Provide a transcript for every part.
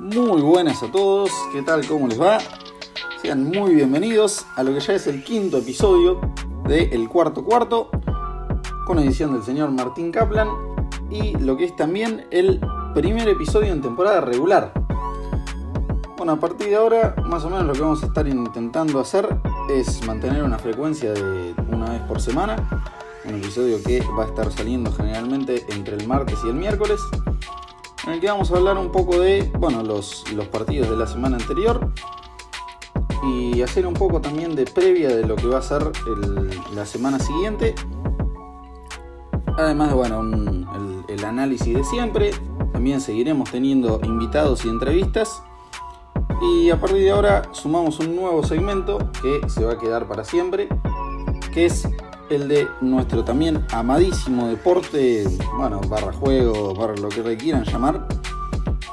Muy buenas a todos, ¿qué tal? ¿Cómo les va? Sean muy bienvenidos a lo que ya es el quinto episodio de El Cuarto Cuarto, con edición del señor Martín Kaplan, y lo que es también el primer episodio en temporada regular. Bueno, a partir de ahora, más o menos lo que vamos a estar intentando hacer es mantener una frecuencia de una vez por semana, un episodio que va a estar saliendo generalmente entre el martes y el miércoles en el que vamos a hablar un poco de bueno, los, partidos de la semana anterior y hacer un poco también de previa de lo que va a ser la semana siguiente. Además de bueno, el análisis de siempre, también seguiremos teniendo invitados y entrevistas. Y a partir de ahora sumamos un nuevo segmento que se va a quedar para siempre, que es el de nuestro también amadísimo deporte, bueno, barra juego, barra lo que quieran llamar,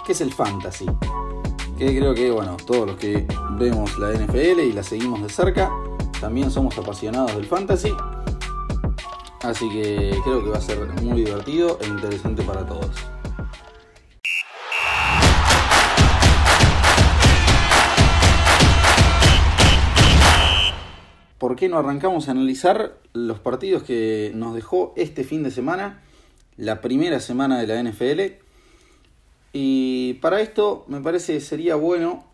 que es el fantasy. Que creo que, bueno, todos los que vemos la NFL y la seguimos de cerca, también somos apasionados del fantasy. Así que creo que va a ser muy divertido e interesante para todos. Qué no arrancamos a analizar los partidos que nos dejó este fin de semana, la primera semana de la NFL? Y para esto me parece sería bueno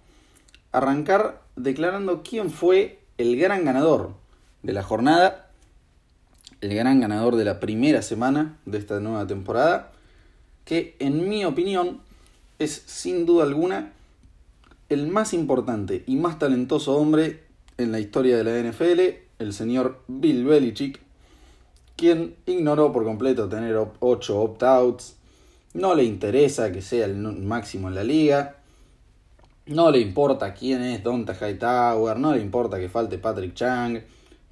arrancar declarando quién fue el gran ganador de la jornada, el gran ganador de la primera semana de esta nueva temporada, que en mi opinión es sin duda alguna el más importante y más talentoso hombre en la historia de la NFL, el señor Bill Belichick, quien ignoró por completo tener 8 opt-outs, no le interesa que sea el máximo en la liga, no le importa quién es Donta Hightower, no le importa que falte Patrick Chang,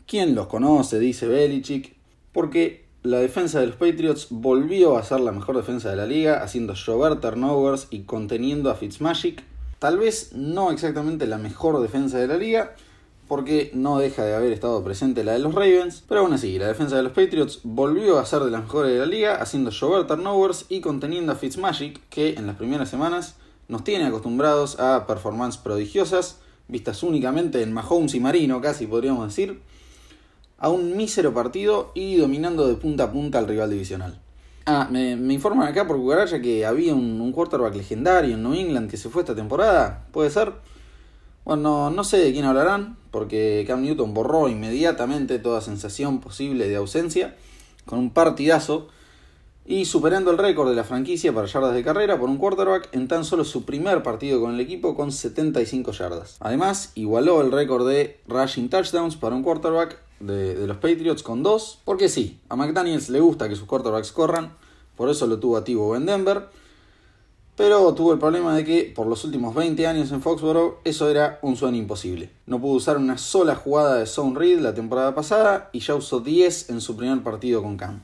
quién los conoce, dice Belichick, porque la defensa de los Patriots volvió a ser la mejor defensa de la liga, haciendo llover turnovers y conteniendo a Fitzmagic. Tal vez no exactamente la mejor defensa de la liga, porque no deja de haber estado presente la de los Ravens, pero aún así, la defensa de los Patriots volvió a ser de las mejores de la liga, haciendo llover turnovers y conteniendo a Fitzmagic, que en las primeras semanas nos tiene acostumbrados a performances prodigiosas, vistas únicamente en Mahomes y Marino, casi podríamos decir, a un mísero partido y dominando de punta a punta al rival divisional. Ah, me, informan acá por Cucaracha que había un, un quarterback legendario en New England que se fue esta temporada, ¿puede ser? Bueno, no sé de quién hablarán, porque Cam Newton borró inmediatamente toda sensación posible de ausencia, con un partidazo, y superando el récord de la franquicia para yardas de carrera por un quarterback en tan solo su primer partido con el equipo con 75 yardas. Además, igualó el récord de rushing touchdowns para un quarterback de, los Patriots con dos, porque sí, a McDaniels le gusta que sus quarterbacks corran, por eso lo tuvo activo en Denver, pero tuvo el problema de que por los últimos 20 años en Foxborough eso era un sueño imposible. No pudo usar una sola jugada de Zone Read la temporada pasada y ya usó 10 en su primer partido con Cam.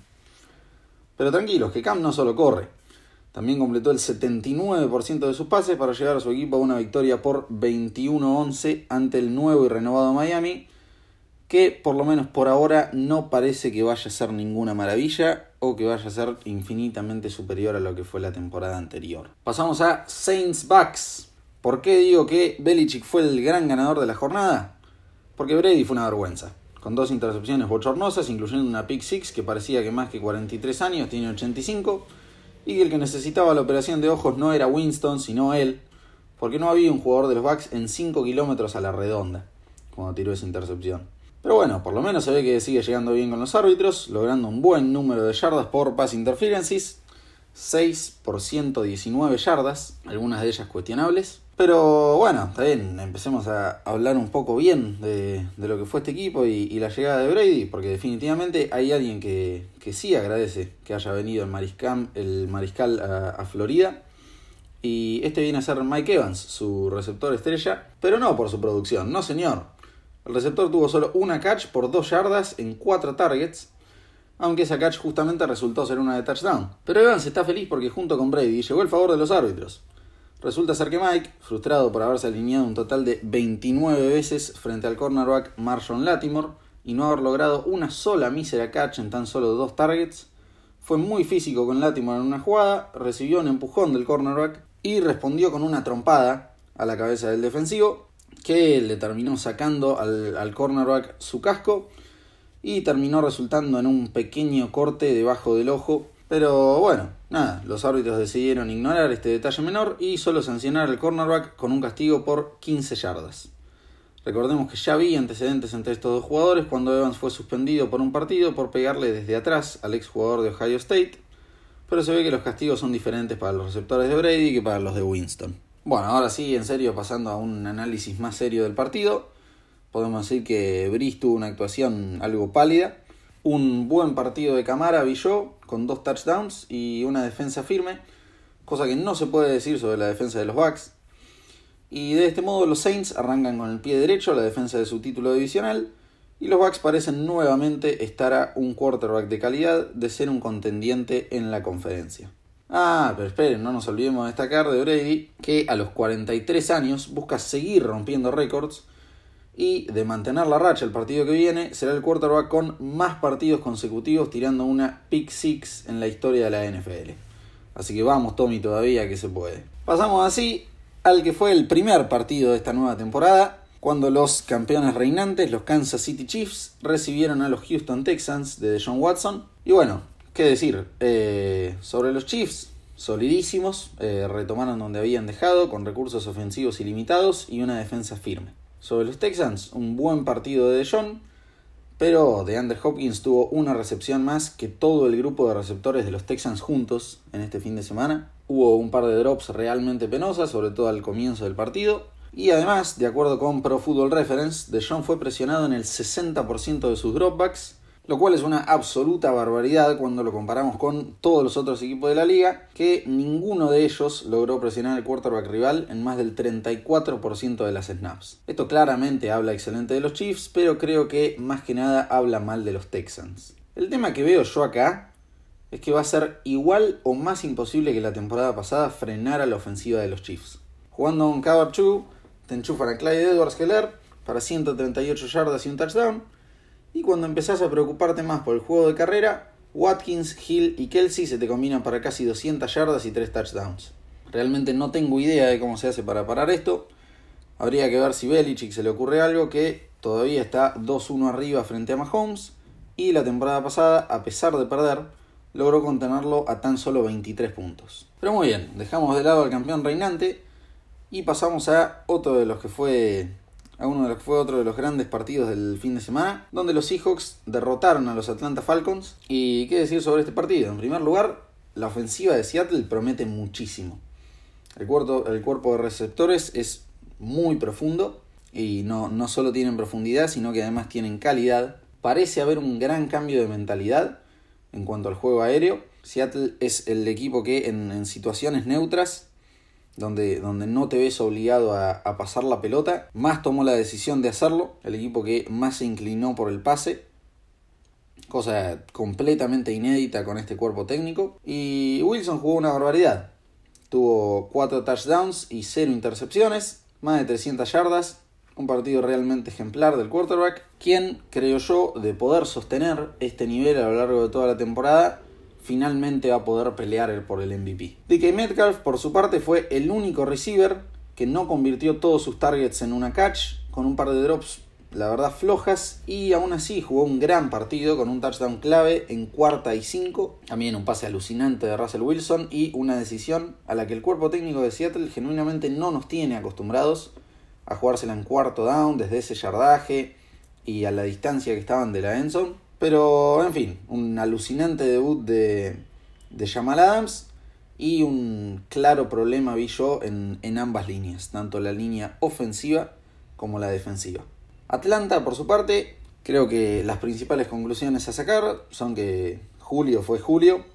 Pero tranquilos, que Cam no solo corre. También completó el 79% de sus pases para llevar a su equipo a una victoria por 21-11 ante el nuevo y renovado Miami, que por lo menos por ahora no parece que vaya a ser ninguna maravilla o que vaya a ser infinitamente superior a lo que fue la temporada anterior. Pasamos a Saints Bucks. ¿Por qué digo que Belichick fue el gran ganador de la jornada? Porque Brady fue una vergüenza. Con dos intercepciones bochornosas, incluyendo una pick six que parecía que más que 43 años tiene 85, y que el que necesitaba la operación de ojos no era Winston, sino él, porque no había un jugador de los Bucks en 5 kilómetros a la redonda cuando tiró esa intercepción. Pero bueno, por lo menos se ve que sigue llegando bien con los árbitros, logrando un buen número de yardas por pass interferences, 6 por 119 yardas, algunas de ellas cuestionables. Pero bueno, está bien, empecemos a hablar un poco bien de, lo que fue este equipo y, la llegada de Brady, porque definitivamente hay alguien que, sí agradece que haya venido el, mariscal, el mariscal a Florida. Y este viene a ser Mike Evans, su receptor estrella, pero no por su producción, no señor. El receptor tuvo solo una catch por 2 yardas en 4 targets, aunque esa catch justamente resultó ser una de touchdown. Pero Evans está feliz porque junto con Brady llegó el favor de los árbitros. Resulta ser que Mike, frustrado por haberse alineado un total de 29 veces frente al cornerback Marshall Latimore y no haber logrado una sola mísera catch en tan solo dos targets, fue muy físico con Latimore en una jugada, recibió un empujón del cornerback y respondió con una trompada a la cabeza del defensivo que le terminó sacando al, cornerback su casco y terminó resultando en un pequeño corte debajo del ojo. Pero bueno, nada, los árbitros decidieron ignorar este detalle menor y solo sancionar al cornerback con un castigo por 15 yardas. Recordemos que ya había antecedentes entre estos dos jugadores cuando Evans fue suspendido por un partido por pegarle desde atrás al exjugador de Ohio State, pero se ve que los castigos son diferentes para los receptores de Brady que para los de Winston. Bueno, ahora sí, en serio, pasando a un análisis más serio del partido, podemos decir que Brice tuvo una actuación algo pálida, un buen partido de Camara vi con dos touchdowns y una defensa firme, cosa que no se puede decir sobre la defensa de los Bucks. Y de este modo los Saints arrancan con el pie derecho la defensa de su título divisional y los Bucks parecen nuevamente estar a un quarterback de calidad de ser un contendiente en la conferencia. Ah, pero esperen, no nos olvidemos de destacar de Brady que a los 43 años busca seguir rompiendo récords y de mantener la racha el partido que viene será el quarterback con más partidos consecutivos tirando una pick six en la historia de la NFL. Así que vamos Tommy todavía que se puede. Pasamos así al que fue el primer partido de esta nueva temporada cuando los campeones reinantes, los Kansas City Chiefs, recibieron a los Houston Texans de John Watson. Y bueno, ¿Qué decir? Eh, sobre los Chiefs, solidísimos, eh, retomaron donde habían dejado, con recursos ofensivos ilimitados y una defensa firme. Sobre los Texans, un buen partido de John, pero DeAndre Hopkins tuvo una recepción más que todo el grupo de receptores de los Texans juntos en este fin de semana. Hubo un par de drops realmente penosas, sobre todo al comienzo del partido. Y además, de acuerdo con Pro Football Reference, DeJohn fue presionado en el 60% de sus dropbacks lo cual es una absoluta barbaridad cuando lo comparamos con todos los otros equipos de la liga, que ninguno de ellos logró presionar el quarterback rival en más del 34% de las snaps. Esto claramente habla excelente de los Chiefs, pero creo que más que nada habla mal de los Texans. El tema que veo yo acá es que va a ser igual o más imposible que la temporada pasada frenar a la ofensiva de los Chiefs. Jugando un cover 2, te enchufan a Clyde Edwards Keller para 138 yardas y un touchdown y cuando empezás a preocuparte más por el juego de carrera, Watkins, Hill y Kelsey se te combinan para casi 200 yardas y 3 touchdowns. Realmente no tengo idea de cómo se hace para parar esto. Habría que ver si Belichick se le ocurre algo que todavía está 2-1 arriba frente a Mahomes. Y la temporada pasada, a pesar de perder, logró contenerlo a tan solo 23 puntos. Pero muy bien, dejamos de lado al campeón reinante y pasamos a otro de los que fue a uno de los fue otro de los grandes partidos del fin de semana, donde los Seahawks derrotaron a los Atlanta Falcons. ¿Y qué decir sobre este partido? En primer lugar, la ofensiva de Seattle promete muchísimo. El cuerpo, de receptores es muy profundo y no, solo tienen profundidad, sino que además tienen calidad. Parece haber un gran cambio de mentalidad en cuanto al juego aéreo. Seattle es el equipo que en situaciones neutras donde, donde no te ves obligado a, pasar la pelota, más tomó la decisión de hacerlo, el equipo que más se inclinó por el pase, cosa completamente inédita con este cuerpo técnico, y Wilson jugó una barbaridad, tuvo 4 touchdowns y 0 intercepciones, más de 300 yardas, un partido realmente ejemplar del quarterback, quien creo yo de poder sostener este nivel a lo largo de toda la temporada finalmente va a poder pelear por el MVP. DK Metcalf, por su parte, fue el único receiver que no convirtió todos sus targets en una catch, con un par de drops, la verdad, flojas, y aún así jugó un gran partido con un touchdown clave en cuarta y cinco, también un pase alucinante de Russell Wilson y una decisión a la que el cuerpo técnico de Seattle genuinamente no nos tiene acostumbrados a jugársela en cuarto down desde ese yardaje y a la distancia que estaban de la endzone pero, en fin, un alucinante debut de, de Jamal Adams y un claro problema vi yo en, en ambas líneas, tanto la línea ofensiva como la defensiva. Atlanta, por su parte, creo que las principales conclusiones a sacar son que Julio fue Julio,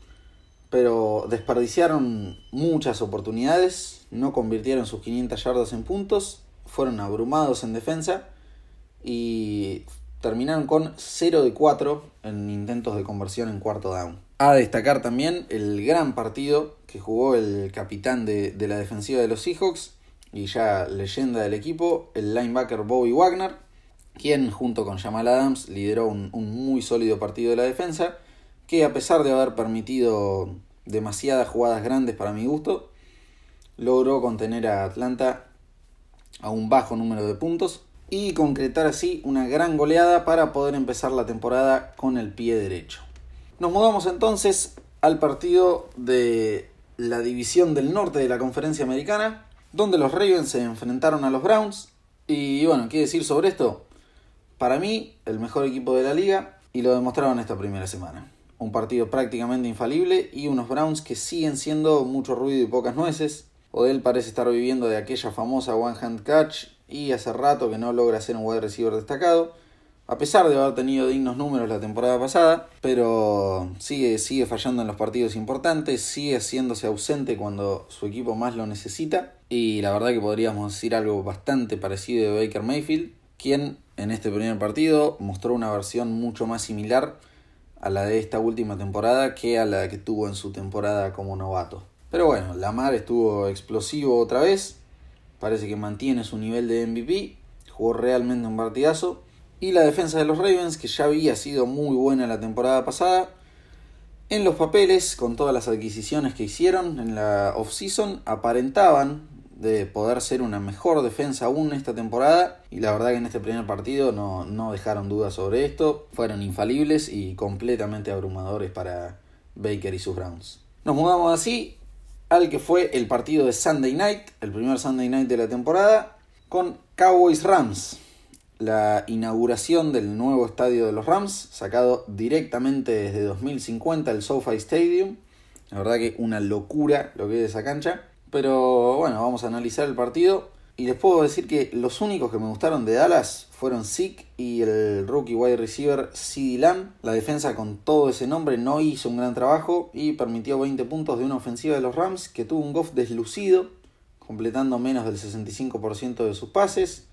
pero desperdiciaron muchas oportunidades, no convirtieron sus 500 yardas en puntos, fueron abrumados en defensa y terminaron con 0 de 4 en intentos de conversión en cuarto down. A destacar también el gran partido que jugó el capitán de, la defensiva de los Seahawks y ya leyenda del equipo, el linebacker Bobby Wagner, quien junto con Jamal Adams lideró un, un muy sólido partido de la defensa, que a pesar de haber permitido demasiadas jugadas grandes para mi gusto, logró contener a Atlanta a un bajo número de puntos y concretar así una gran goleada para poder empezar la temporada con el pie derecho. Nos mudamos entonces al partido de la división del norte de la conferencia americana, donde los Ravens se enfrentaron a los Browns. Y bueno, ¿qué decir sobre esto? Para mí, el mejor equipo de la liga y lo demostraron esta primera semana. Un partido prácticamente infalible y unos Browns que siguen siendo mucho ruido y pocas nueces. Odell parece estar viviendo de aquella famosa one hand catch y hace rato que no logra ser un wide receiver destacado, a pesar de haber tenido dignos números la temporada pasada, pero sigue, sigue fallando en los partidos importantes, sigue haciéndose ausente cuando su equipo más lo necesita, y la verdad que podríamos decir algo bastante parecido de Baker Mayfield, quien en este primer partido mostró una versión mucho más similar a la de esta última temporada que a la que tuvo en su temporada como novato. Pero bueno, Lamar estuvo explosivo otra vez, Parece que mantiene su nivel de MVP. Jugó realmente un partidazo. Y la defensa de los Ravens, que ya había sido muy buena la temporada pasada. En los papeles, con todas las adquisiciones que hicieron en la offseason, aparentaban de poder ser una mejor defensa aún esta temporada. Y la verdad que en este primer partido no, no dejaron dudas sobre esto. Fueron infalibles y completamente abrumadores para Baker y sus Browns. Nos mudamos así al que fue el partido de Sunday Night, el primer Sunday Night de la temporada, con Cowboys Rams. La inauguración del nuevo estadio de los Rams, sacado directamente desde 2050 el SoFi Stadium. La verdad que una locura lo que es esa cancha. Pero bueno, vamos a analizar el partido. Y les puedo decir que los únicos que me gustaron de Dallas fueron Zeke y el rookie wide receiver CeeDee Lamb. La defensa con todo ese nombre no hizo un gran trabajo y permitió 20 puntos de una ofensiva de los Rams que tuvo un Goff deslucido, completando menos del 65% de sus pases,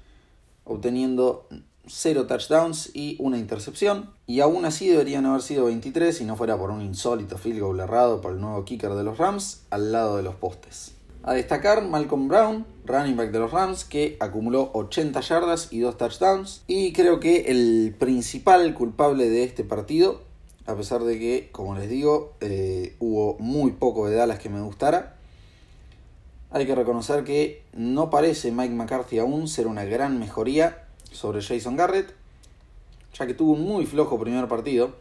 obteniendo 0 touchdowns y una intercepción. Y aún así deberían haber sido 23 si no fuera por un insólito field goal errado por el nuevo kicker de los Rams al lado de los postes. A destacar Malcolm Brown, running back de los Rams, que acumuló 80 yardas y 2 touchdowns. Y creo que el principal culpable de este partido, a pesar de que, como les digo, eh, hubo muy poco de Dallas que me gustara, hay que reconocer que no parece Mike McCarthy aún ser una gran mejoría sobre Jason Garrett, ya que tuvo un muy flojo primer partido,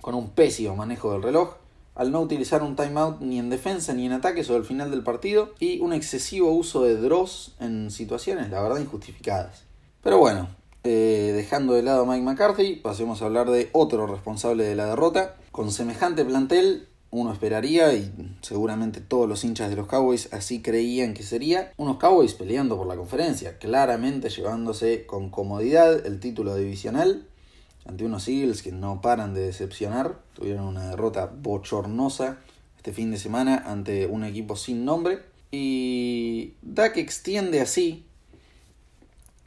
con un pésimo manejo del reloj al no utilizar un timeout ni en defensa ni en ataque sobre el final del partido y un excesivo uso de draws en situaciones, la verdad, injustificadas. Pero bueno, eh, dejando de lado a Mike McCarthy, pasemos a hablar de otro responsable de la derrota. Con semejante plantel, uno esperaría, y seguramente todos los hinchas de los Cowboys así creían que sería, unos Cowboys peleando por la conferencia, claramente llevándose con comodidad el título divisional ante unos Eagles que no paran de decepcionar. Tuvieron una derrota bochornosa este fin de semana ante un equipo sin nombre. Y Dak extiende así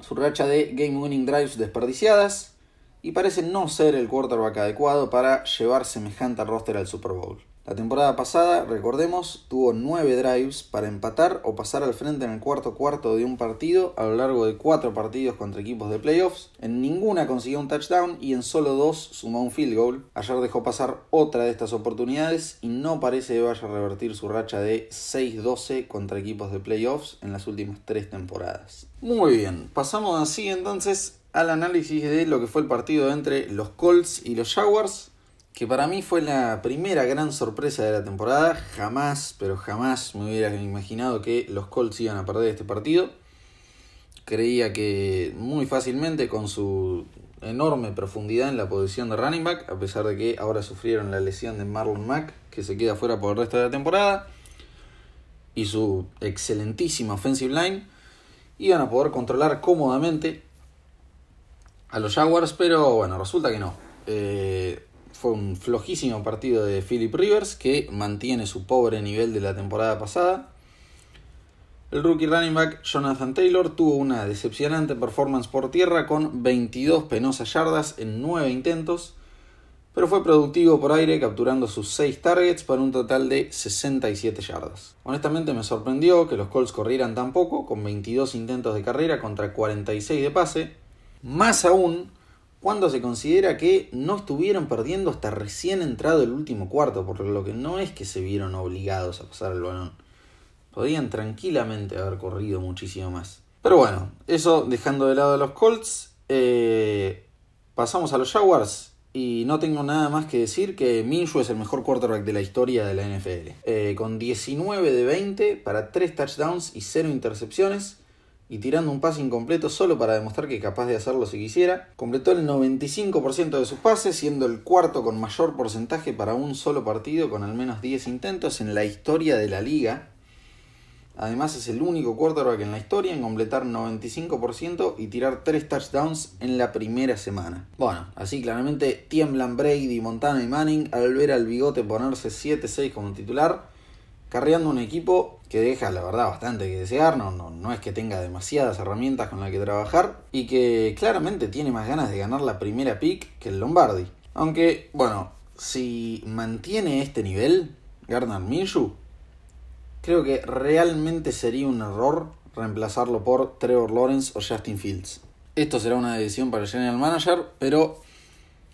su racha de game winning drives desperdiciadas y parece no ser el quarterback adecuado para llevar semejante roster al Super Bowl. La temporada pasada, recordemos, tuvo 9 drives para empatar o pasar al frente en el cuarto cuarto de un partido a lo largo de 4 partidos contra equipos de playoffs. En ninguna consiguió un touchdown y en solo 2 sumó un field goal. Ayer dejó pasar otra de estas oportunidades y no parece que vaya a revertir su racha de 6-12 contra equipos de playoffs en las últimas 3 temporadas. Muy bien, pasamos así entonces al análisis de lo que fue el partido entre los Colts y los Jaguars que para mí fue la primera gran sorpresa de la temporada. Jamás, pero jamás me hubiera imaginado que los Colts iban a perder este partido. Creía que muy fácilmente con su enorme profundidad en la posición de running back, a pesar de que ahora sufrieron la lesión de Marlon Mack, que se queda fuera por el resto de la temporada, y su excelentísima offensive line, iban a poder controlar cómodamente a los Jaguars, pero bueno, resulta que no. Eh, fue un flojísimo partido de Philip Rivers que mantiene su pobre nivel de la temporada pasada. El rookie running back Jonathan Taylor tuvo una decepcionante performance por tierra con 22 penosas yardas en 9 intentos, pero fue productivo por aire capturando sus 6 targets para un total de 67 yardas. Honestamente me sorprendió que los Colts corrieran tan poco, con 22 intentos de carrera contra 46 de pase, más aún cuando se considera que no estuvieron perdiendo hasta recién entrado el último cuarto, por lo que no es que se vieron obligados a pasar el balón. Podían tranquilamente haber corrido muchísimo más. Pero bueno, eso dejando de lado a los Colts, eh, pasamos a los Jaguars. Y no tengo nada más que decir que Minshew es el mejor quarterback de la historia de la NFL. Eh, con 19 de 20 para 3 touchdowns y 0 intercepciones. Y tirando un pase incompleto solo para demostrar que es capaz de hacerlo si quisiera. Completó el 95% de sus pases, siendo el cuarto con mayor porcentaje para un solo partido con al menos 10 intentos en la historia de la liga. Además es el único quarterback en la historia en completar 95% y tirar 3 touchdowns en la primera semana. Bueno, así claramente tiemblan Brady, Montana y Manning al ver al bigote ponerse 7-6 como titular, carreando un equipo que deja la verdad bastante que desear, no, no, no es que tenga demasiadas herramientas con las que trabajar y que claramente tiene más ganas de ganar la primera pick que el Lombardi. Aunque, bueno, si mantiene este nivel, Gardner Minshew Creo que realmente sería un error reemplazarlo por Trevor Lawrence o Justin Fields. Esto será una decisión para el general manager, pero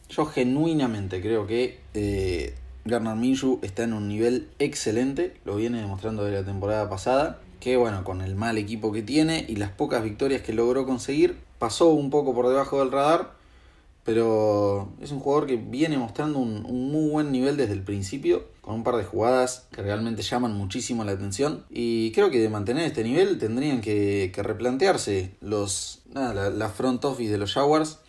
yo genuinamente creo que eh, Garner Minshew está en un nivel excelente, lo viene demostrando de la temporada pasada, que bueno, con el mal equipo que tiene y las pocas victorias que logró conseguir, pasó un poco por debajo del radar, pero es un jugador que viene mostrando un, muy buen nivel desde el principio, con un par de jugadas que realmente llaman muchísimo la atención. Y creo que de mantener este nivel tendrían que, replantearse los, la, front office de los Jaguars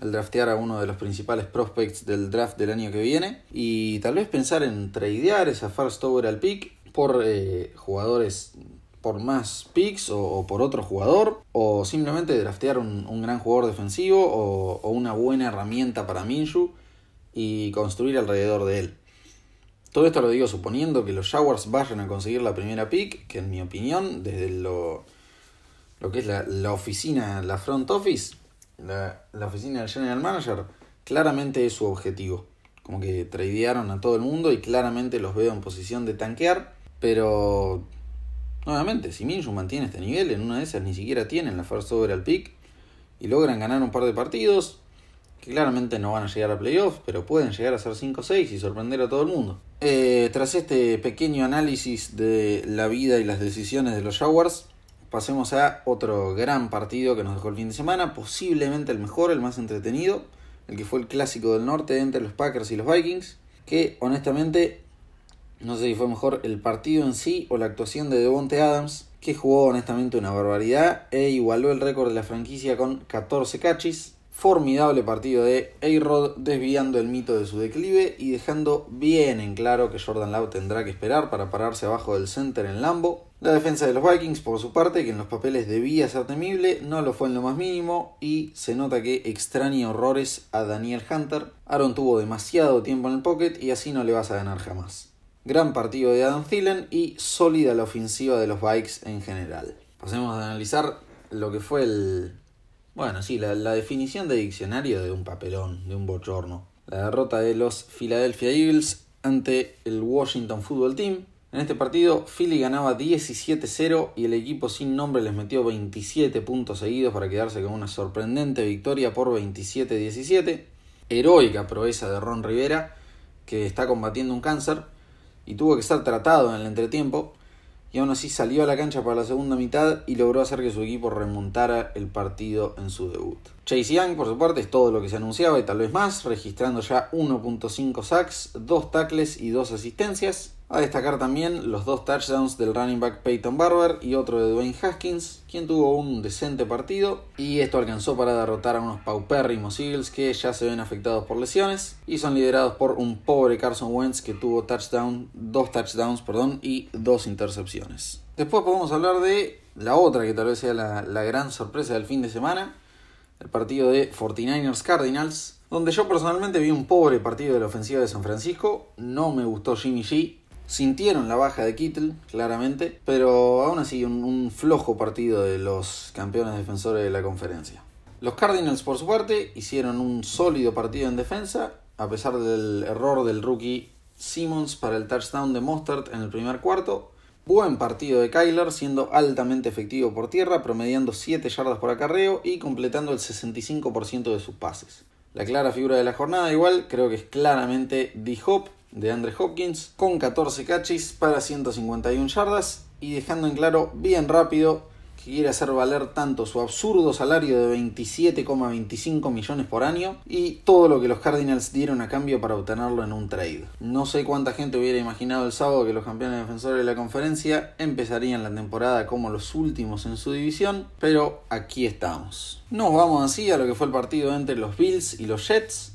el draftear a uno de los principales prospects del draft del año que viene y tal vez pensar en tradear esa first overall pick por eh, jugadores por más picks o, por otro jugador, o simplemente draftear un, gran jugador defensivo o, una buena herramienta para Minshew y construir alrededor de él. Todo esto lo digo suponiendo que los Jaguars vayan a conseguir la primera pick, que en mi opinión, desde lo, lo que es la, oficina, la front office, la, la, oficina del general manager, claramente es su objetivo. Como que tradearon a todo el mundo y claramente los veo en posición de tanquear, pero Nuevamente, si Minshew mantiene este nivel, en una de esas ni siquiera tienen la first overall pick y logran ganar un par de partidos, que claramente no van a llegar a playoffs, pero pueden llegar a ser 5-6 y sorprender a todo el mundo. Eh, tras este pequeño análisis de la vida y las decisiones de los Jaguars, pasemos a otro gran partido que nos dejó el fin de semana, posiblemente el mejor, el más entretenido, el que fue el clásico del norte entre los Packers y los Vikings, que honestamente no sé si fue mejor el partido en sí o la actuación de Devonte Adams, que jugó honestamente una barbaridad e igualó el récord de la franquicia con 14 cachis. Formidable partido de A-Rod desviando el mito de su declive y dejando bien en claro que Jordan Love tendrá que esperar para pararse abajo del center en Lambo. La defensa de los Vikings, por su parte, que en los papeles debía ser temible, no lo fue en lo más mínimo y se nota que extraña horrores a Daniel Hunter. Aaron tuvo demasiado tiempo en el pocket y así no le vas a ganar jamás. Gran partido de Adam Thielen y sólida la ofensiva de los Bikes en general. Pasemos a analizar lo que fue el. Bueno, sí, la, definición de diccionario de un papelón, de un bochorno. La derrota de los Philadelphia Eagles ante el Washington Football Team. En este partido, Philly ganaba 17-0 y el equipo sin nombre les metió 27 puntos seguidos para quedarse con una sorprendente victoria por 27-17. Heroica proeza de Ron Rivera, que está combatiendo un cáncer y tuvo que ser tratado en el entretiempo y aún así salió a la cancha para la segunda mitad y logró hacer que su equipo remontara el partido en su debut. Chase Young, por su parte, es todo lo que se anunciaba y tal vez más, registrando ya 1.5 sacks, 2 tackles y 2 asistencias. A destacar también los dos touchdowns del running back Peyton Barber y otro de Dwayne Haskins, quien tuvo un decente partido y esto alcanzó para derrotar a unos paupérrimos Eagles que ya se ven afectados por lesiones y son liderados por un pobre Carson Wentz que tuvo touchdown, dos touchdowns perdón, y dos intercepciones. Después podemos hablar de la otra que tal vez sea la, la gran sorpresa del fin de semana, el partido de 49ers Cardinals, donde yo personalmente vi un pobre partido de la ofensiva de San Francisco, no me gustó Jimmy G, Sintieron la baja de Kittle, claramente, pero aún así un, flojo partido de los campeones defensores de la conferencia. Los Cardinals, por su parte, hicieron un sólido partido en defensa, a pesar del error del rookie Simmons para el touchdown de Mostert en el primer cuarto. Buen partido de Kyler, siendo altamente efectivo por tierra, promediando 7 yardas por acarreo y completando el 65% de sus pases. La clara figura de la jornada, igual, creo que es claramente D-Hop, de Andre Hopkins con 14 catches para 151 yardas y dejando en claro bien rápido que quiere hacer valer tanto su absurdo salario de 27,25 millones por año y todo lo que los Cardinals dieron a cambio para obtenerlo en un trade. No sé cuánta gente hubiera imaginado el sábado que los campeones defensores de la conferencia empezarían la temporada como los últimos en su división, pero aquí estamos. Nos vamos así a lo que fue el partido entre los Bills y los Jets.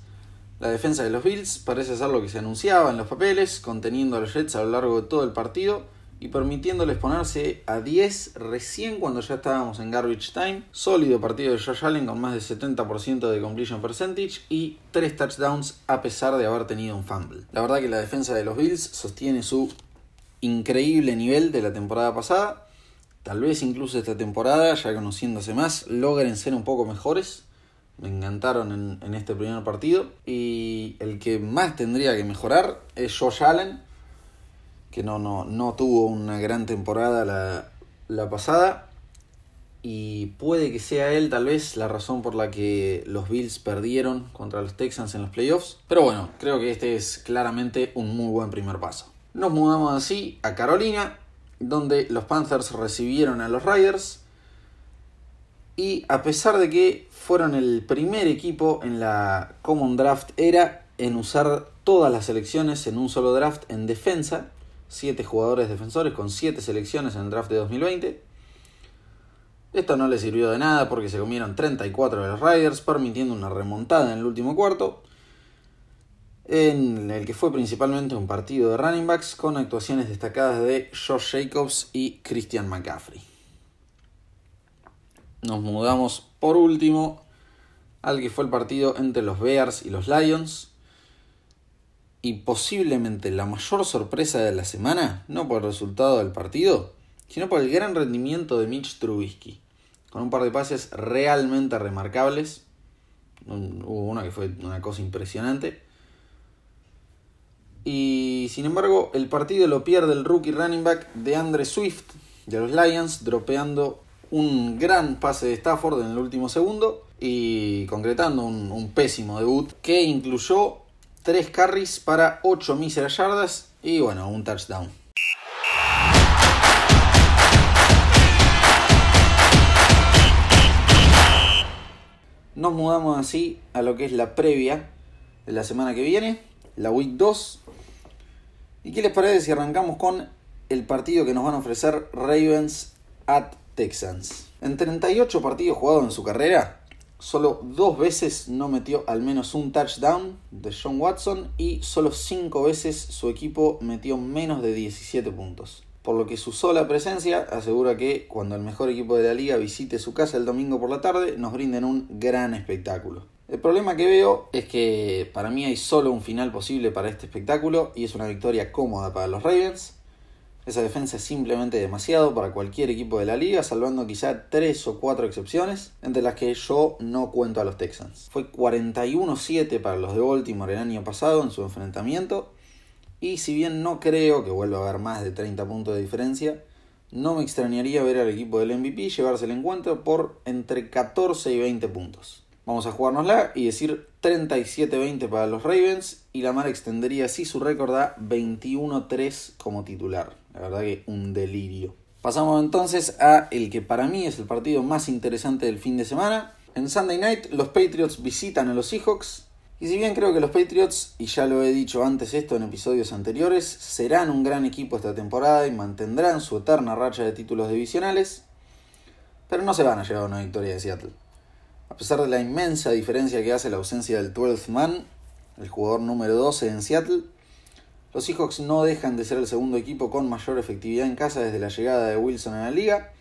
La defensa de los Bills parece ser lo que se anunciaba en los papeles, conteniendo a los Jets a lo largo de todo el partido y permitiéndoles ponerse a 10 recién cuando ya estábamos en garbage time. Sólido partido de Josh Allen con más de 70% de completion percentage y 3 touchdowns a pesar de haber tenido un fumble. La verdad que la defensa de los Bills sostiene su increíble nivel de la temporada pasada. Tal vez incluso esta temporada, ya conociéndose más, logren ser un poco mejores. Me encantaron en, en este primer partido. Y el que más tendría que mejorar es Josh Allen que no, no, no tuvo una gran temporada la, la pasada. Y puede que sea él tal vez la razón por la que los Bills perdieron contra los Texans en los playoffs. Pero bueno, creo que este es claramente un muy buen primer paso. Nos mudamos así a Carolina, donde los Panthers recibieron a los Riders. Y a pesar de que fueron el primer equipo en la Common Draft era en usar todas las selecciones en un solo draft en defensa, 7 jugadores defensores con 7 selecciones en el draft de 2020. Esto no le sirvió de nada porque se comieron 34 de los Riders, permitiendo una remontada en el último cuarto, en el que fue principalmente un partido de running backs con actuaciones destacadas de Josh Jacobs y Christian McCaffrey. Nos mudamos por último al que fue el partido entre los Bears y los Lions, y posiblemente la mayor sorpresa de la semana, no por el resultado del partido, sino por el gran rendimiento de Mitch Trubisky, con un par de pases realmente remarcables. Hubo una que fue una cosa impresionante. Y sin embargo, el partido lo pierde el rookie running back de Andre Swift de los Lions, dropeando un gran pase de Stafford en el último segundo y concretando un, pésimo debut que incluyó 3 carries para 8 míseras yardas y bueno, un touchdown. Nos mudamos así a lo que es la previa de la semana que viene, la Week 2. ¿Y qué les parece si arrancamos con el partido que nos van a ofrecer Ravens at Texans? En 38 partidos jugados en su carrera, Solo dos veces no metió al menos un touchdown de John Watson y solo cinco veces su equipo metió menos de 17 puntos. Por lo que su sola presencia asegura que cuando el mejor equipo de la liga visite su casa el domingo por la tarde nos brinden un gran espectáculo. El problema que veo es que para mí hay solo un final posible para este espectáculo y es una victoria cómoda para los Ravens. Esa defensa es simplemente demasiado para cualquier equipo de la liga, salvando quizá tres o cuatro excepciones, entre las que yo no cuento a los Texans. Fue 41-7 para los de Baltimore el año pasado en su enfrentamiento, y si bien no creo que vuelva a haber más de 30 puntos de diferencia, no me extrañaría ver al equipo del MVP llevarse el encuentro por entre 14 y 20 puntos. Vamos a jugárnosla y decir 37-20 para los Ravens y Lamar extendería así su récord a 21-3 como titular. La verdad que un delirio. Pasamos entonces a el que para mí es el partido más interesante del fin de semana. En Sunday Night los Patriots visitan a los Seahawks. Y si bien creo que los Patriots, y ya lo he dicho antes esto en episodios anteriores, serán un gran equipo esta temporada y mantendrán su eterna racha de títulos divisionales, pero no se van a llevar una victoria de Seattle. A pesar de la inmensa diferencia que hace la ausencia del 12th man, el jugador número 12 en Seattle, los Seahawks no dejan de ser el segundo equipo con mayor efectividad en casa desde la llegada de Wilson a la liga,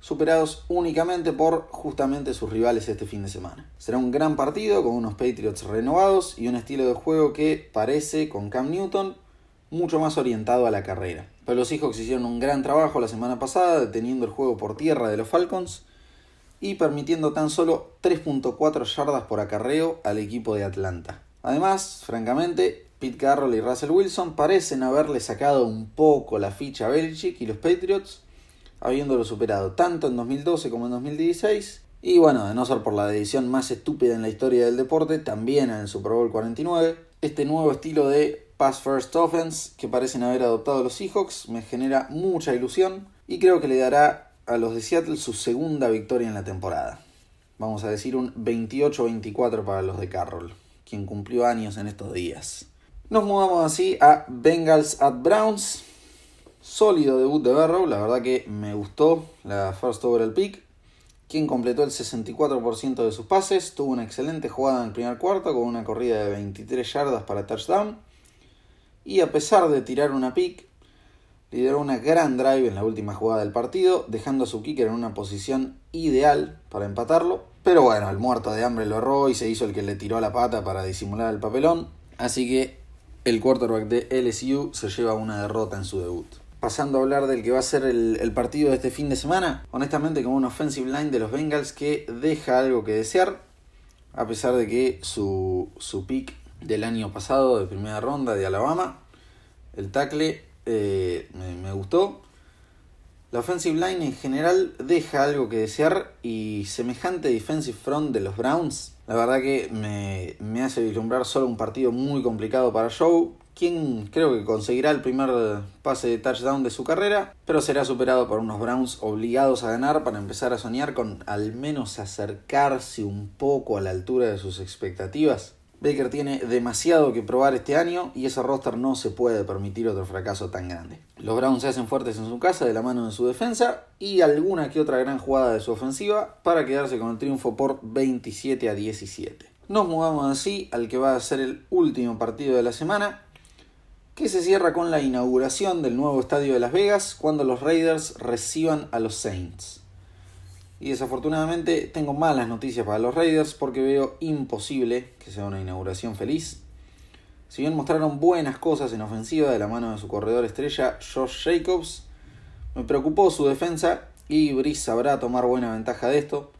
superados únicamente por justamente sus rivales este fin de semana. Será un gran partido con unos Patriots renovados y un estilo de juego que parece, con Cam Newton, mucho más orientado a la carrera. Pero los Seahawks hicieron un gran trabajo la semana pasada deteniendo el juego por tierra de los Falcons y permitiendo tan solo 3.4 yardas por acarreo al equipo de Atlanta. Además, francamente, Pete Carroll y Russell Wilson parecen haberle sacado un poco la ficha a Belichick y los Patriots, habiéndolo superado tanto en 2012 como en 2016. Y bueno, de no ser por la decisión más estúpida en la historia del deporte, también en el Super Bowl 49, este nuevo estilo de Pass First Offense que parecen haber adoptado los Seahawks me genera mucha ilusión y creo que le dará a los de Seattle su segunda victoria en la temporada. Vamos a decir un 28-24 para los de Carroll, quien cumplió años en estos días. Nos mudamos así a Bengals at Browns. Sólido debut de Barrow, la verdad que me gustó la first overall pick. Quien completó el 64% de sus pases, tuvo una excelente jugada en el primer cuarto con una corrida de 23 yardas para touchdown. Y a pesar de tirar una pick, lideró una gran drive en la última jugada del partido, dejando a su kicker en una posición ideal para empatarlo. Pero bueno, el muerto de hambre lo erró y se hizo el que le tiró la pata para disimular el papelón. Así que el quarterback de LSU se lleva una derrota en su debut. Pasando a hablar del que va a ser el, partido de este fin de semana, honestamente como un offensive line de los Bengals que deja algo que desear, a pesar de que su, su pick del año pasado de primera ronda de Alabama, el tackle eh, me, gustó. La offensive line en general deja algo que desear y semejante defensive front de los Browns, la verdad que me, me hace vislumbrar solo un partido muy complicado para Joe, quien creo que conseguirá el primer pase de touchdown de su carrera, pero será superado por unos Browns obligados a ganar para empezar a soñar con al menos acercarse un poco a la altura de sus expectativas. Baker tiene demasiado que probar este año y ese roster no se puede permitir otro fracaso tan grande. Los Browns se hacen fuertes en su casa de la mano de su defensa y alguna que otra gran jugada de su ofensiva para quedarse con el triunfo por 27 a 17. Nos mudamos así al que va a ser el último partido de la semana, que se cierra con la inauguración del nuevo estadio de Las Vegas cuando los Raiders reciban a los Saints. Y desafortunadamente tengo malas noticias para los Raiders porque veo imposible que sea una inauguración feliz. Si bien mostraron buenas cosas en ofensiva de la mano de su corredor estrella Josh Jacobs, me preocupó su defensa y Brice sabrá tomar buena ventaja de esto.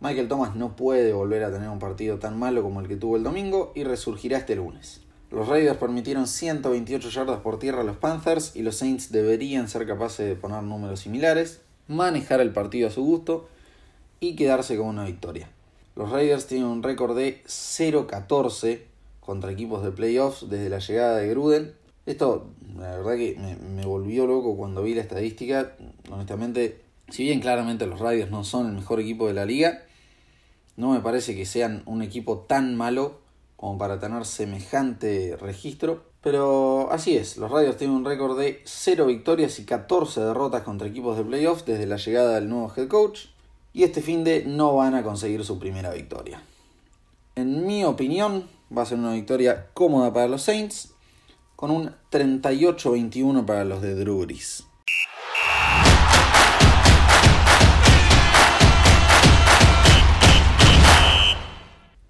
Michael Thomas no puede volver a tener un partido tan malo como el que tuvo el domingo y resurgirá este lunes. Los Raiders permitieron 128 yardas por tierra a los Panthers y los Saints deberían ser capaces de poner números similares, manejar el partido a su gusto y quedarse con una victoria. Los Raiders tienen un récord de 0-14 contra equipos de playoffs desde la llegada de Gruden. Esto, la verdad que me, volvió loco cuando vi la estadística. Honestamente, si bien claramente los Raiders no son el mejor equipo de la liga, no me parece que sean un equipo tan malo como para tener semejante registro. Pero así es, los Raiders tienen un récord de 0 victorias y 14 derrotas contra equipos de playoffs desde la llegada del nuevo head coach y este fin de no van a conseguir su primera victoria. En mi opinión, va a ser una victoria cómoda para los Saints, con un 38-21 para los de Drew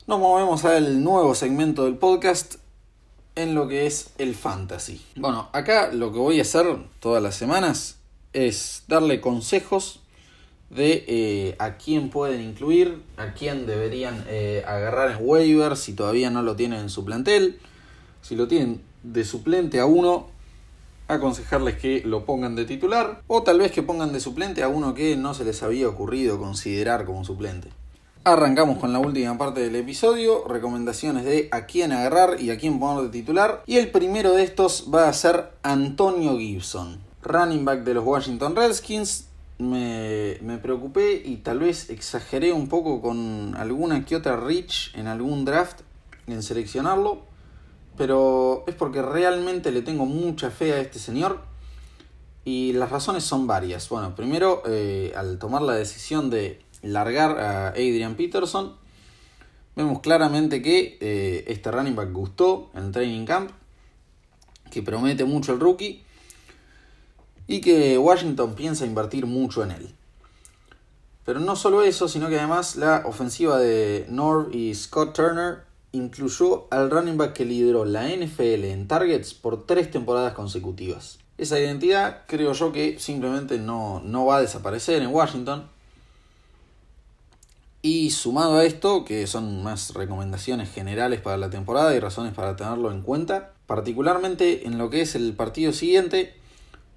Nos movemos al nuevo segmento del podcast en lo que es el fantasy. Bueno, acá lo que voy a hacer todas las semanas es darle consejos de eh, a quién pueden incluir, a quién deberían eh, agarrar en waiver si todavía no lo tienen en su plantel. Si lo tienen de suplente a uno, aconsejarles que lo pongan de titular o tal vez que pongan de suplente a uno que no se les había ocurrido considerar como suplente. Arrancamos con la última parte del episodio, recomendaciones de a quién agarrar y a quién poner de titular. Y el primero de estos va a ser Antonio Gibson, running back de los Washington Redskins, me, me, preocupé y tal vez exageré un poco con alguna que otra reach en algún draft en seleccionarlo, pero es porque realmente le tengo mucha fe a este señor y las razones son varias. Bueno, primero, eh, al tomar la decisión de largar a Adrian Peterson, vemos claramente que eh, este running back gustó en el training camp, que promete mucho el rookie y que Washington piensa invertir mucho en él. Pero no solo eso, sino que además la ofensiva de Norv y Scott Turner incluyó al running back que lideró la NFL en targets por tres temporadas consecutivas. Esa identidad creo yo que simplemente no, no va a desaparecer en Washington. Y sumado a esto, que son más recomendaciones generales para la temporada y razones para tenerlo en cuenta, particularmente en lo que es el partido siguiente,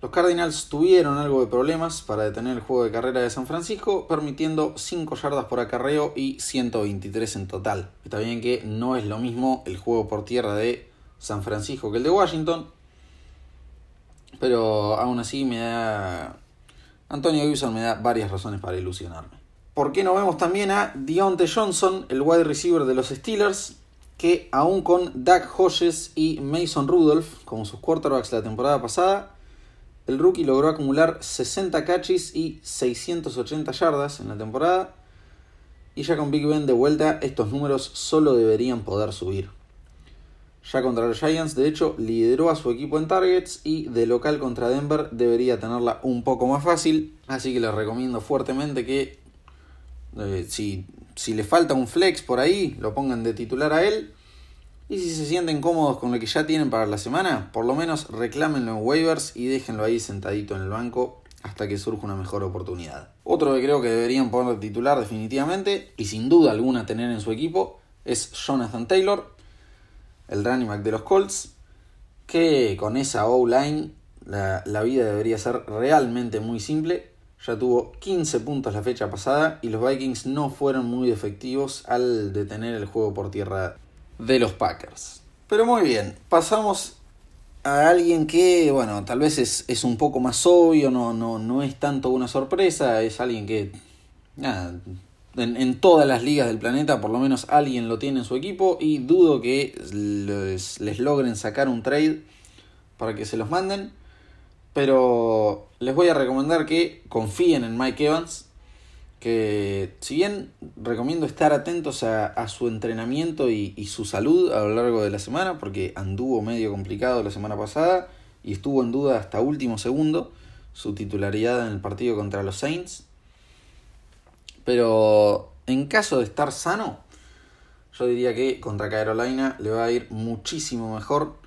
los Cardinals tuvieron algo de problemas para detener el juego de carrera de San Francisco, permitiendo 5 yardas por acarreo y 123 en total. Está bien que no es lo mismo el juego por tierra de San Francisco que el de Washington, pero aún así me da Antonio Gibson me da varias razones para ilusionarme. ¿Por qué no vemos también a Deontay Johnson, el wide receiver de los Steelers, que aún con Doug Hodges y Mason Rudolph como sus quarterbacks la temporada pasada, el rookie logró acumular 60 catches y 680 yardas en la temporada. Y ya con Big Ben de vuelta, estos números solo deberían poder subir. Ya contra los Giants, de hecho, lideró a su equipo en targets y de local contra Denver debería tenerla un poco más fácil. Así que les recomiendo fuertemente que eh, si, si le falta un flex por ahí, lo pongan de titular a él y si se sienten cómodos con lo que ya tienen para la semana, por lo menos reclámenlo en waivers y déjenlo ahí sentadito en el banco hasta que surja una mejor oportunidad. Otro que creo que deberían poner titular definitivamente y sin duda alguna tener en su equipo es Jonathan Taylor, el running back de los Colts, que con esa O-line la, la vida debería ser realmente muy simple. Ya tuvo 15 puntos la fecha pasada y los Vikings no fueron muy efectivos al detener el juego por tierra de los Packers. Pero muy bien, pasamos a alguien que, bueno, tal vez es, un poco más obvio, no, no, no es tanto una sorpresa, es alguien que, nada, en, todas las ligas del planeta por lo menos alguien lo tiene en su equipo y dudo que les, les logren sacar un trade para que se los manden. Pero les voy a recomendar que confíen en Mike Evans que si bien recomiendo estar atentos a, su entrenamiento y, su salud a lo largo de la semana, porque anduvo medio complicado la semana pasada y estuvo en duda hasta último segundo su titularidad en el partido contra los Saints. Pero en caso de estar sano, yo diría que contra Carolina le va a ir muchísimo mejor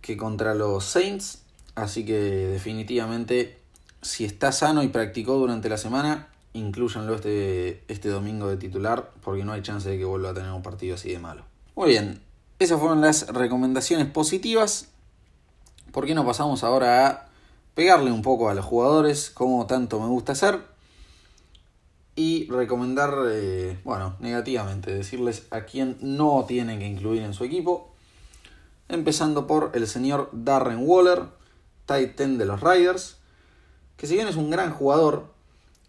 que contra los Saints. Así que definitivamente, si está sano y practicó durante la semana, incluyanlo este, este domingo de titular, porque no hay chance de que vuelva a tener un partido así de malo. Muy bien, esas fueron las recomendaciones positivas. ¿Por qué no pasamos ahora a pegarle un poco a los jugadores, como tanto me gusta hacer? Y recomendar, eh, bueno, negativamente, decirles a quién no tienen que incluir en su equipo. Empezando por el señor Darren Waller, tight end de los Riders, que si bien es un gran jugador,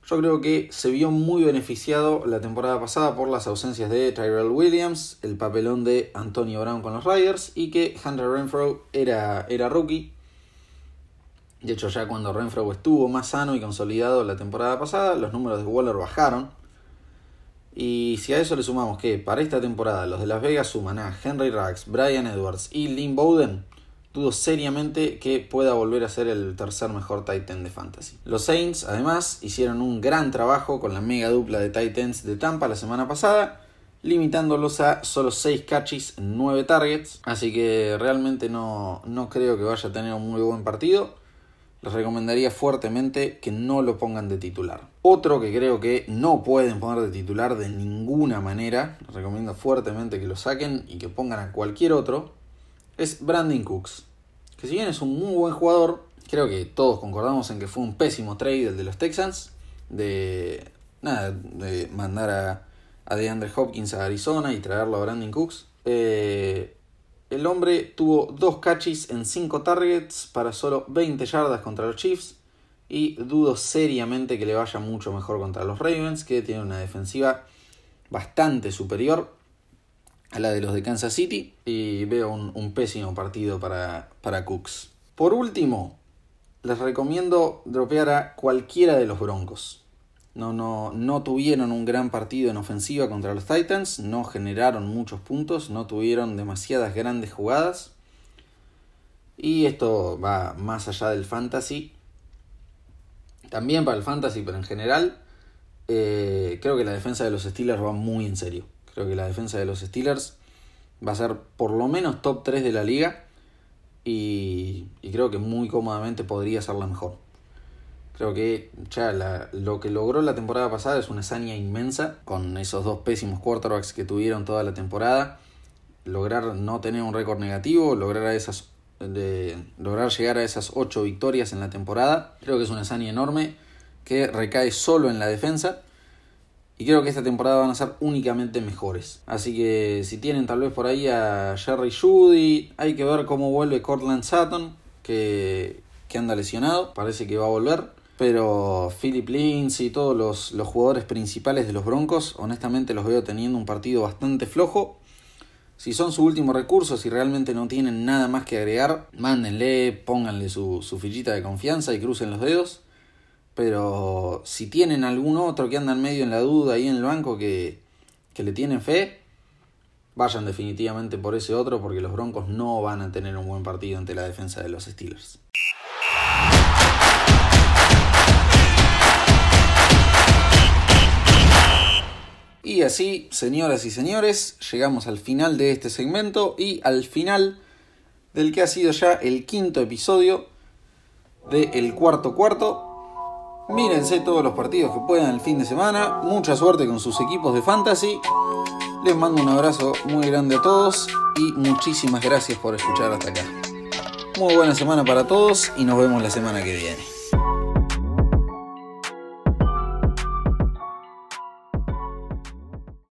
yo creo que se vio muy beneficiado la temporada pasada por las ausencias de Tyrell Williams, el papelón de Antonio Brown con los Riders y que Hunter Renfro era, era rookie. De hecho, ya cuando Renfro estuvo más sano y consolidado la temporada pasada, los números de Waller bajaron. Y si a eso le sumamos que para esta temporada los de Las Vegas suman a Henry Ruggs, Brian Edwards y Lynn Bowden, dudo seriamente que pueda volver a ser el tercer mejor Titan de Fantasy. Los Saints, además, hicieron un gran trabajo con la mega dupla de Titans de Tampa la semana pasada, limitándolos a solo 6 catches en 9 targets, así que realmente no, no creo que vaya a tener un muy buen partido. Les recomendaría fuertemente que no lo pongan de titular. Otro que creo que no pueden poner de titular de ninguna manera, recomiendo fuertemente que lo saquen y que pongan a cualquier otro, es Brandon Cooks que si bien es un muy buen jugador, creo que todos concordamos en que fue un pésimo trade el de los Texans, de, nada, de mandar a, a DeAndre Hopkins a Arizona y traerlo a Brandon Cooks. Eh, el hombre tuvo dos catches en 5 targets para solo 20 yardas contra los Chiefs y dudo seriamente que le vaya mucho mejor contra los Ravens, que tienen una defensiva bastante superior a la de los de Kansas City y veo un, pésimo partido para, para Cooks. Por último, les recomiendo dropear a cualquiera de los Broncos. No, no, no tuvieron un gran partido en ofensiva contra los Titans, no generaron muchos puntos, no tuvieron demasiadas grandes jugadas. Y esto va más allá del fantasy. También para el fantasy, pero en general, eh, creo que la defensa de los Steelers va muy en serio. Creo que la defensa de los Steelers va a ser por lo menos top 3 de la liga y, creo que muy cómodamente podría ser la mejor. Creo que ya lo que logró la temporada pasada es una hazaña inmensa con esos dos pésimos quarterbacks que tuvieron toda la temporada. Lograr no tener un récord negativo, lograr, a esas, de, lograr llegar a esas 8 victorias en la temporada. Creo que es una hazaña enorme que recae solo en la defensa y creo que esta temporada van a ser únicamente mejores. Así que si tienen tal vez por ahí a Jerry Judy, hay que ver cómo vuelve Cortland Sutton, que, que anda lesionado, parece que va a volver. Pero Philip Lindsay y todos los, los jugadores principales de los Broncos, honestamente los veo teniendo un partido bastante flojo. Si son su último recurso, si realmente no tienen nada más que agregar, mándenle, pónganle su, su fichita de confianza y crucen los dedos. Pero si tienen algún otro que anda en medio en la duda ahí en el banco que, que le tienen fe, vayan definitivamente por ese otro porque los Broncos no van a tener un buen partido ante la defensa de los Steelers. Y así, señoras y señores, llegamos al final de este segmento y al final del que ha sido ya el quinto episodio de El Cuarto Cuarto. Mírense todos los partidos que puedan el fin de semana. Mucha suerte con sus equipos de fantasy. Les mando un abrazo muy grande a todos y muchísimas gracias por escuchar hasta acá. Muy buena semana para todos y nos vemos la semana que viene.